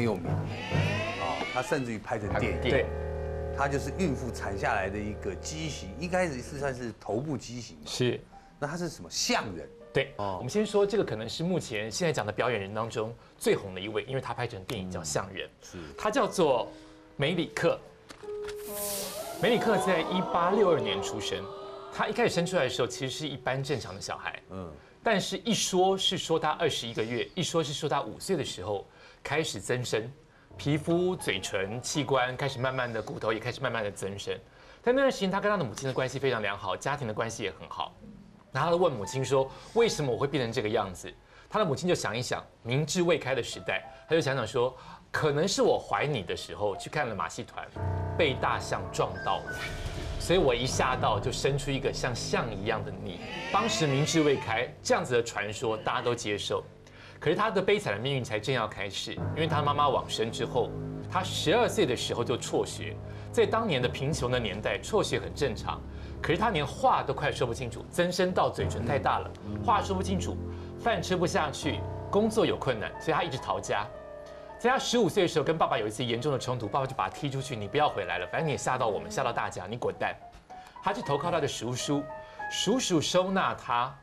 很有名，哦，他甚至于拍成电影，对，他就是孕妇产下来的一个畸形，一开始是算是头部畸形，是。那他是什么象人？对，我们先说这个可能是目前现在讲的表演人当中最红的一位，因为他拍成电影叫《象人》，是。他叫做梅里克。梅里克在一八六二年出生，他一开始生出来的时候其实是一般正常的小孩，嗯，但是一说是说他二十一个月，一说是说他五岁的时候开始增生，皮肤、嘴唇、器官开始慢慢的，骨头也开始慢慢的增生。在那段时间，他跟他的母亲的关系非常良好，家庭的关系也很好。然后他问母亲说：“为什么我会变成这个样子？”他的母亲就想一想，明智未开的时代，他就想想说。可能是我怀你的时候去看了马戏团，被大象撞到了，所以我一吓到就生出一个像象一样的你。当时明智未开，这样子的传说大家都接受。可是他的悲惨的命运才正要开始，因为他妈妈往生之后，他十二岁的时候就辍学。在当年的贫穷的年代，辍学很正常。可是他连话都快说不清楚，增生到嘴唇太大了，话说不清楚，饭吃不下去，工作有困难，所以他一直逃家。在他十五岁的时候，跟爸爸有一次严重的冲突，爸爸就把他踢出去，你不要回来了，反正你也吓到我们，吓到大家，你滚蛋。他去投靠他的叔叔，叔叔收纳他，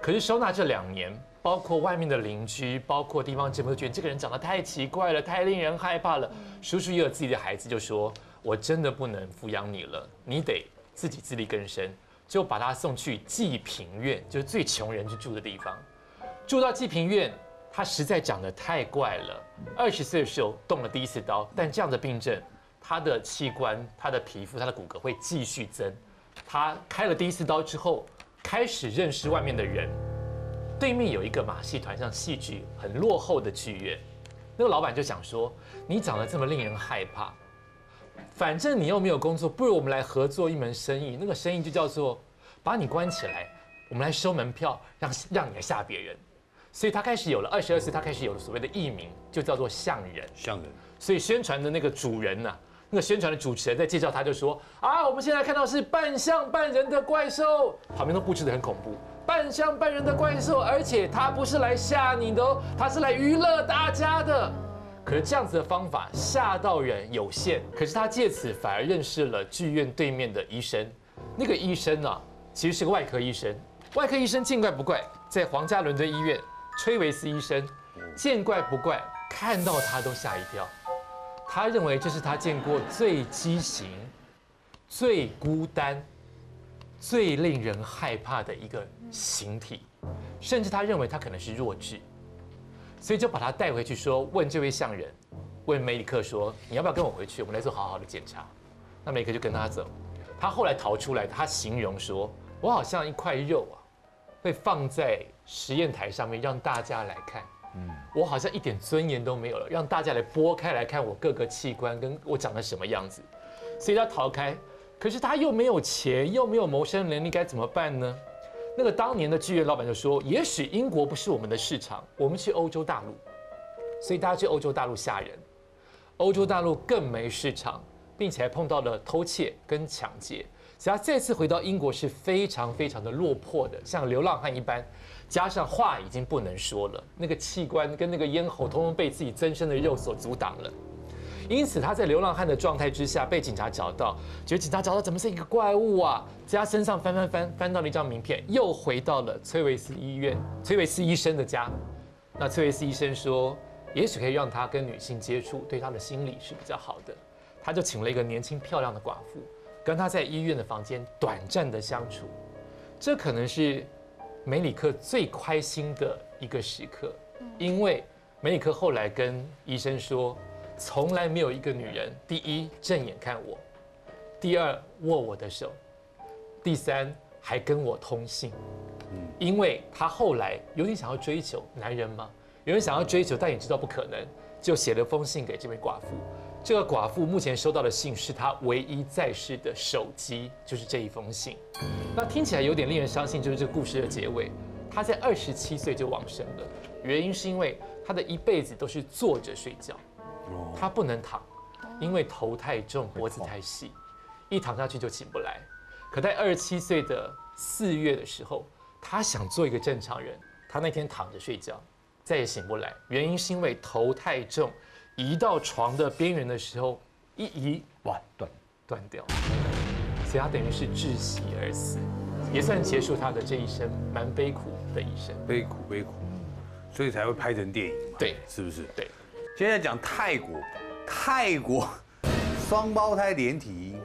可是收纳这两年，包括外面的邻居，包括地方政府都觉得这个人长得太奇怪了，太令人害怕了。叔叔也有自己的孩子，就说：“我真的不能抚养你了，你得自己自力更生。”就把他送去济贫院，就是最穷人去住的地方，住到济贫院。他实在长得太怪了。二十岁的时候动了第一次刀，但这样的病症，他的器官、他的皮肤、他的骨骼会继续增。他开了第一次刀之后，开始认识外面的人。对面有一个马戏团，像戏剧很落后的剧院。那个老板就想说：“你长得这么令人害怕，反正你又没有工作，不如我们来合作一门生意。那个生意就叫做把你关起来，我们来收门票，让让你来吓别人。”所以他开始有了二十二岁，他开始有了所谓的艺名，就叫做像人。像人。所以宣传的那个主人呐，那个宣传的主持人在介绍他，就说啊，我们现在看到是半像半人的怪兽，旁边都布置的很恐怖，半像半人的怪兽，而且他不是来吓你的哦，他是来娱乐大家的。可是这样子的方法吓到人有限，可是他借此反而认识了剧院对面的医生，那个医生呢，其实是个外科医生，外科医生见怪不怪，在皇家伦敦医院。崔维斯医生见怪不怪，看到他都吓一跳。他认为这是他见过最畸形、最孤单、最令人害怕的一个形体，甚至他认为他可能是弱智，所以就把他带回去说：“问这位相人，问梅里克说，你要不要跟我回去？我们来做好好的检查。”那梅里克就跟他走。他后来逃出来，他形容说：“我好像一块肉啊。”被放在实验台上面让大家来看，嗯，我好像一点尊严都没有了，让大家来剥开来看我各个器官跟我长得什么样子，所以他逃开，可是他又没有钱，又没有谋生能力，该怎么办呢？那个当年的剧院老板就说：“也许英国不是我们的市场，我们去欧洲大陆。”所以大家去欧洲大陆吓人，欧洲大陆更没市场，并且还碰到了偷窃跟抢劫。只要再次回到英国是非常非常的落魄的，像流浪汉一般，加上话已经不能说了，那个器官跟那个咽喉通通被自己增生的肉所阻挡了，因此他在流浪汉的状态之下被警察找到，觉得警察找到怎么是一个怪物啊，在他身上翻翻翻翻到了一张名片，又回到了崔维斯医院，崔维斯医生的家，那崔维斯医生说，也许可以让他跟女性接触，对他的心理是比较好的，他就请了一个年轻漂亮的寡妇。跟他在医院的房间短暂的相处，这可能是梅里克最开心的一个时刻，因为梅里克后来跟医生说，从来没有一个女人，第一正眼看我，第二握我的手，第三还跟我通信，嗯因为他后来有点想要追求男人吗？有人想要追求，但也知道不可能，就写了封信给这位寡妇。这个寡妇目前收到的信是她唯一在世的手机，就是这一封信。那听起来有点令人伤心，就是这个故事的结尾。她在二十七岁就往生了，原因是因为她的一辈子都是坐着睡觉，她不能躺，因为头太重，脖子太细，一躺下去就起不来。可在二十七岁的四月的时候，他想做一个正常人，他那天躺着睡觉，再也醒不来，原因是因为头太重。移到床的边缘的时候，一移哇，断。断掉，所以他等于是窒息而死，也算结束他的这一生蛮悲苦的一生。悲苦悲苦，所以才会拍成电影嘛，对是不是？对，现在讲泰国，泰国双胞胎连体婴，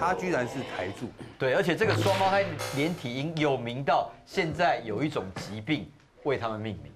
他居然是台柱，对，而且这个双胞胎连体婴有名到现在有一种疾病为他们命名。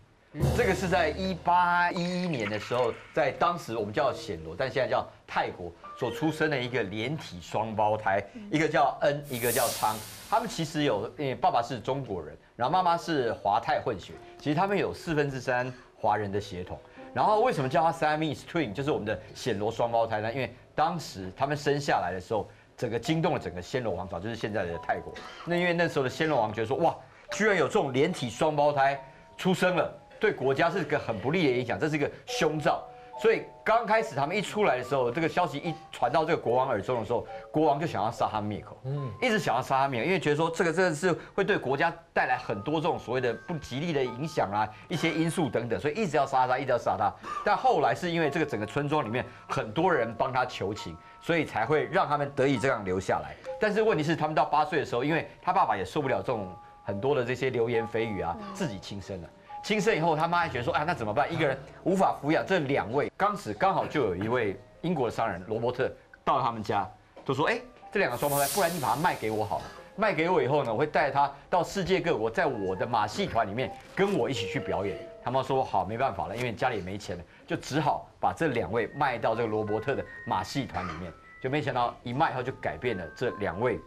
这个是在一八一一年的时候，在当时我们叫暹罗，但现在叫泰国所出生的一个连体双胞胎，一个叫恩，一个叫昌。他们其实有，呃，爸爸是中国人，然后妈妈是华泰混血，其实他们有四分之三华人的血统。然后为什么叫它 Siamese Twin，就是我们的暹罗双胞胎呢？因为当时他们生下来的时候，整个惊动了整个暹罗王朝，就是现在的泰国。那因为那时候的暹罗王觉得说，哇，居然有这种连体双胞胎出生了。对国家是个很不利的影响，这是一个凶兆。所以刚开始他们一出来的时候，这个消息一传到这个国王耳中的时候，国王就想要杀他灭口，嗯，一直想要杀他灭口，因为觉得说这个真的是会对国家带来很多这种所谓的不吉利的影响啊，一些因素等等，所以一直要杀他，一直要杀他。但后来是因为这个整个村庄里面很多人帮他求情，所以才会让他们得以这样留下来。但是问题是，他们到八岁的时候，因为他爸爸也受不了这种很多的这些流言蜚语啊，自己轻生了。轻生以后，他妈还觉得说，哎，那怎么办？一个人无法抚养这两位。当时刚好就有一位英国的商人罗伯特到他们家，就说，哎，这两个双胞胎，不然你把它卖给我好了。卖给我以后呢，我会带他到世界各国，在我的马戏团里面跟我一起去表演。他妈说好，没办法了，因为家里也没钱了，就只好把这两位卖到这个罗伯特的马戏团里面。就没想到一卖以后，就改变了这两位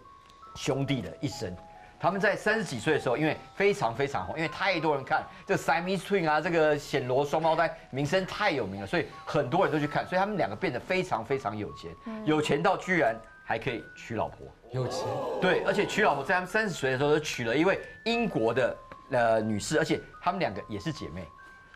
兄弟的一生。他们在三十几岁的时候，因为非常非常红，因为太多人看这 s i m e Twin 啊，这个暹罗双胞胎名声太有名了，所以很多人都去看，所以他们两个变得非常非常有钱，有钱到居然还可以娶老婆，有钱，对，而且娶老婆在他们三十岁的时候就娶了一位英国的呃女士，而且他们两个也是姐妹，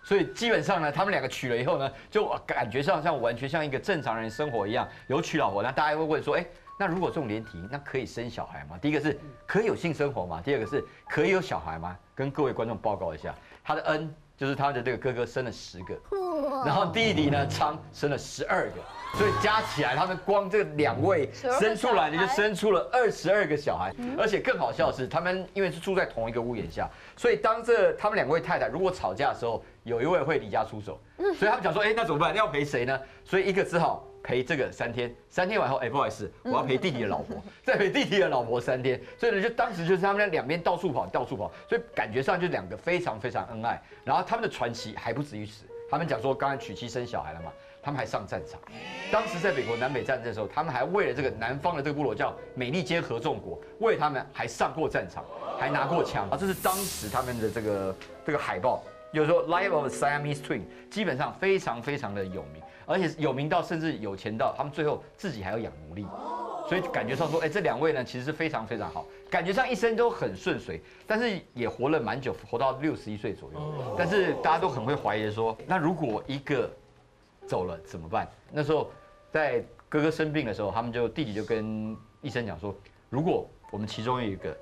所以基本上呢，他们两个娶了以后呢，就感觉上像完全像一个正常人生活一样，有娶老婆，那大家会问说，哎。那如果这种连体，那可以生小孩吗？第一个是可以有性生活吗？第二个是可以有小孩吗？跟各位观众报告一下，他的恩就是他的这个哥哥生了十个，然后弟弟呢昌生了十二个，所以加起来他们光这两位生出来的就生出了二十二个小孩，而且更好笑的是，他们因为是住在同一个屋檐下，所以当这他们两位太太如果吵架的时候，有一位会离家出走，所以他们讲说，哎，那怎么办？要陪谁呢？所以一个只好。陪这个三天，三天完后，哎，不好意思，我要陪弟弟的老婆，再陪弟弟的老婆三天，所以呢，就当时就是他们在两边到处跑，到处跑，所以感觉上就两个非常非常恩爱。然后他们的传奇还不止于此，他们讲说，刚才娶妻生小孩了嘛，他们还上战场。当时在美国南北战争的时候，他们还为了这个南方的这个部落叫美利坚合众国，为他们还上过战场，还拿过枪啊。这是当时他们的这个这个海报，就是说 Live of Siamese Twin，基本上非常非常的有名。而且有名到，甚至有钱到，他们最后自己还要养奴隶，所以感觉上说，哎，这两位呢，其实是非常非常好，感觉上一生都很顺遂，但是也活了蛮久，活到六十一岁左右。但是大家都很会怀疑说，那如果一个走了怎么办？那时候在哥哥生病的时候，他们就弟弟就跟医生讲说，如果我们其中有一个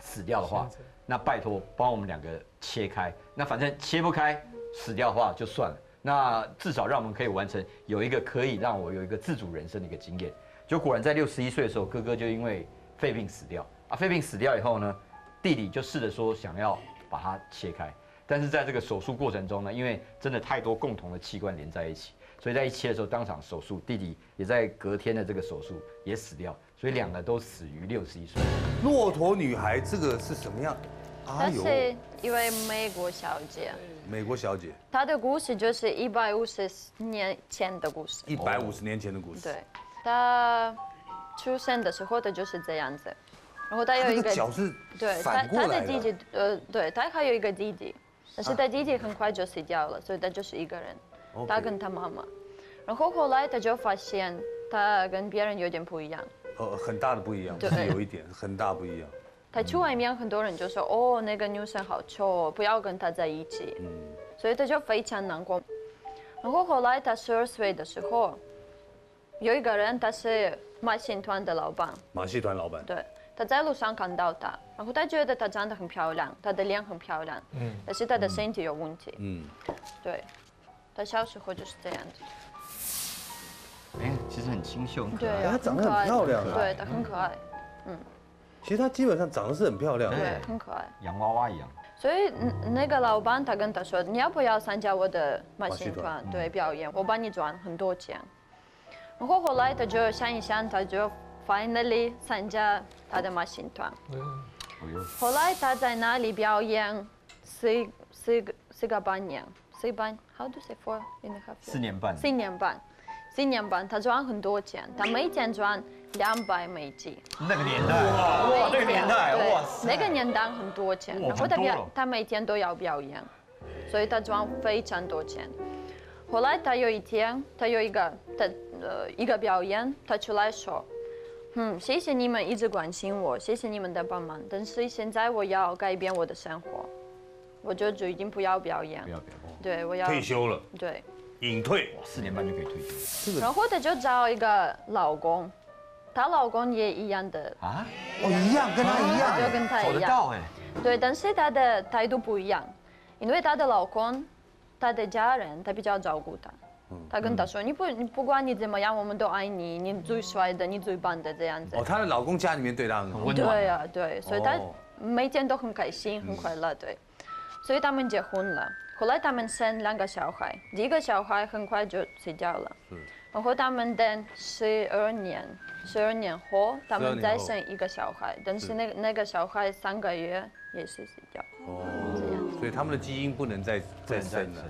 死掉的话，那拜托帮我们两个切开，那反正切不开，死掉的话就算了。那至少让我们可以完成有一个可以让我有一个自主人生的一个经验。就果然在六十一岁的时候，哥哥就因为肺病死掉啊。肺病死掉以后呢，弟弟就试着说想要把它切开，但是在这个手术过程中呢，因为真的太多共同的器官连在一起，所以在一切的时候当场手术，弟弟也在隔天的这个手术也死掉，所以两个都死于六十一岁。骆驼女孩这个是什么样？她是一位美国小姐。美国小姐，她的故事就是一百五十年前的故事。一百五十年前的故事。对，她出生的时候的就是这样子，然后她有一个脚是对，她她的弟弟，呃，对，她还有一个弟弟，但是她弟弟很快就死掉了，所以她就是一个人。她跟她妈妈，然后后来她就发现她跟别人有点不一样。呃，很大的不一样，是有一点很大不一样。他去外面，很多人就说：“哦，那个女生好丑，不要跟她在一起。”嗯，所以他就非常难过。然后后来他十二岁的时候，有一个人，他是马戏团的老板。马戏团老板。对，他在路上看到他，然后他觉得他长得很漂亮，他的脸很漂亮。嗯。但是他的身体有问题。嗯。对，他小时候就是这样子。哎其实很清秀，很可对爱。啊，她长得很漂亮啊对，她很可爱，其实她基本上长得是很漂亮的。对，很可爱。洋娃娃一样。所以嗯那个老板他跟他说，你要不要参加我的马戏团团？对，表演，我帮你赚很多钱。然后后来他就想一想，他就 finally 参加他的马戏团。后来他在那里表演四四个四个半年，四半，how do you say four in a half？四年半。四年半，四年半，他赚很多钱，他每天赚两百美金。那个年代，哇，那个年代，哇塞，那个年代很多钱，哇然后他很多了。表他每天都要表演，所以他赚非常多钱。后来他有一天，他有一个他呃一个表演，他出来说，嗯，谢谢你们一直关心我，谢谢你们的帮忙，但是现在我要改变我的生活，我就决定不要表演。不，要表演，对我要退休了，对，隐退。哇，四年半就可以退休。然后他就找一个老公，她老公也一样的，啊？我，一样，跟她一样。就跟她走一样。得到哎，对，但是她的态度不一样，因为她的老公，她的家人，他比较照顾她。他跟她说：“你不，你不管你怎么样，我们都爱你，你最帅的，你最棒的这样子。哦，她的老公家里面对她很好。温暖对呀、对，所以她哦每天都很开心，很快乐，对。所以他们结婚了，后来他们生两个小孩，第一个小孩很快就死掉了，然后他们等十二年，十二年后他12年后们再生一个小孩，但是那个那个小孩三个月也是死掉，哦，所以他们的基因不能再再生了。